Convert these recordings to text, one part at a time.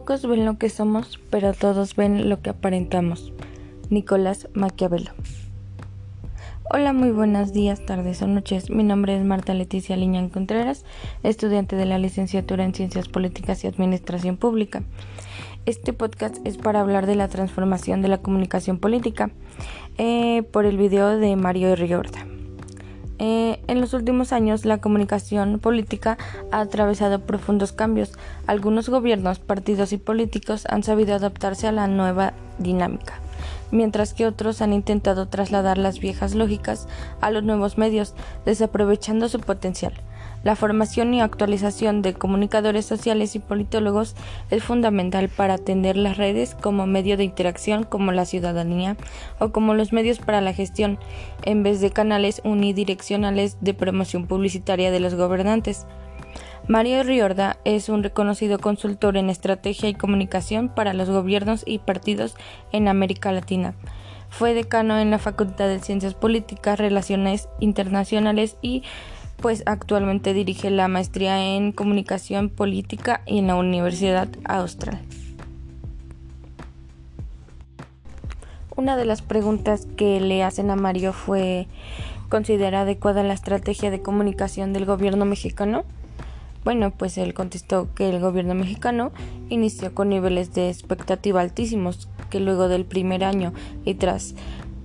Pocos ven lo que somos, pero todos ven lo que aparentamos. Nicolás Maquiavelo. Hola, muy buenos días, tardes o noches. Mi nombre es Marta Leticia Liñán Contreras, estudiante de la licenciatura en Ciencias Políticas y Administración Pública. Este podcast es para hablar de la transformación de la comunicación política eh, por el video de Mario Riorda. Eh, en los últimos años, la comunicación política ha atravesado profundos cambios. Algunos gobiernos, partidos y políticos han sabido adaptarse a la nueva dinámica, mientras que otros han intentado trasladar las viejas lógicas a los nuevos medios, desaprovechando su potencial. La formación y actualización de comunicadores sociales y politólogos es fundamental para atender las redes como medio de interacción como la ciudadanía o como los medios para la gestión, en vez de canales unidireccionales de promoción publicitaria de los gobernantes. Mario Riorda es un reconocido consultor en estrategia y comunicación para los gobiernos y partidos en América Latina. Fue decano en la Facultad de Ciencias Políticas, Relaciones Internacionales y pues actualmente dirige la maestría en comunicación política en la Universidad Austral. Una de las preguntas que le hacen a Mario fue ¿considera adecuada la estrategia de comunicación del gobierno mexicano? Bueno, pues él contestó que el gobierno mexicano inició con niveles de expectativa altísimos, que luego del primer año y tras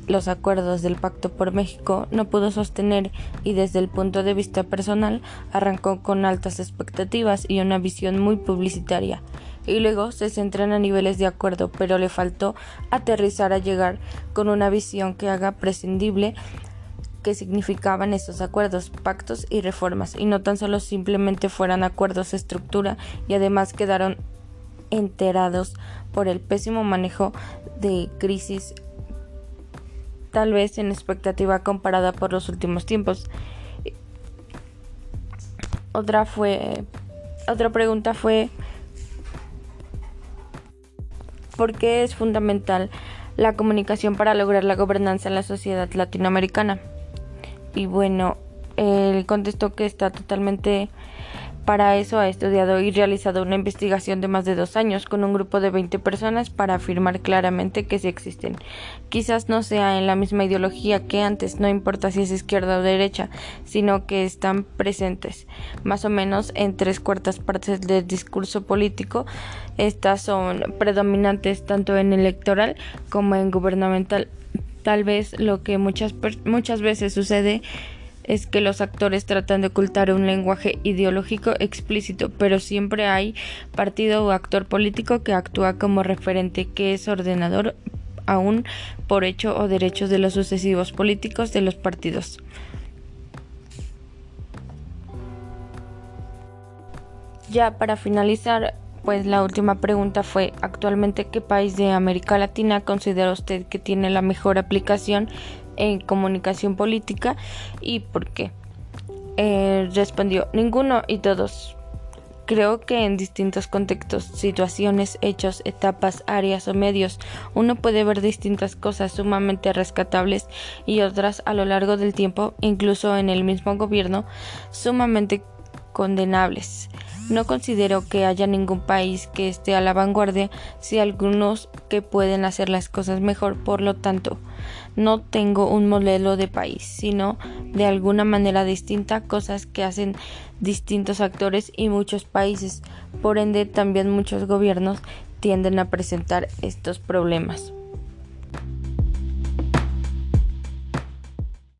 los acuerdos del Pacto por México no pudo sostener y desde el punto de vista personal arrancó con altas expectativas y una visión muy publicitaria. Y luego se centran a niveles de acuerdo pero le faltó aterrizar a llegar con una visión que haga prescindible que significaban esos acuerdos, pactos y reformas y no tan solo simplemente fueran acuerdos estructura y además quedaron enterados por el pésimo manejo de crisis tal vez en expectativa comparada por los últimos tiempos. Otra fue otra pregunta fue ¿por qué es fundamental la comunicación para lograr la gobernanza en la sociedad latinoamericana? Y bueno, él contestó que está totalmente para eso ha estudiado y realizado una investigación de más de dos años con un grupo de 20 personas para afirmar claramente que sí existen. Quizás no sea en la misma ideología que antes, no importa si es izquierda o derecha, sino que están presentes, más o menos en tres cuartas partes del discurso político. Estas son predominantes tanto en electoral como en gubernamental. Tal vez lo que muchas, muchas veces sucede es que los actores tratan de ocultar un lenguaje ideológico explícito, pero siempre hay partido o actor político que actúa como referente, que es ordenador aún por hecho o derechos de los sucesivos políticos de los partidos. Ya para finalizar, pues la última pregunta fue, actualmente, ¿qué país de América Latina considera usted que tiene la mejor aplicación en comunicación política y por qué. Eh, respondió ninguno y todos. Creo que en distintos contextos, situaciones, hechos, etapas, áreas o medios, uno puede ver distintas cosas sumamente rescatables y otras a lo largo del tiempo, incluso en el mismo gobierno, sumamente condenables. No considero que haya ningún país que esté a la vanguardia, si algunos que pueden hacer las cosas mejor, por lo tanto, no tengo un modelo de país, sino de alguna manera distinta cosas que hacen distintos actores y muchos países. Por ende, también muchos gobiernos tienden a presentar estos problemas.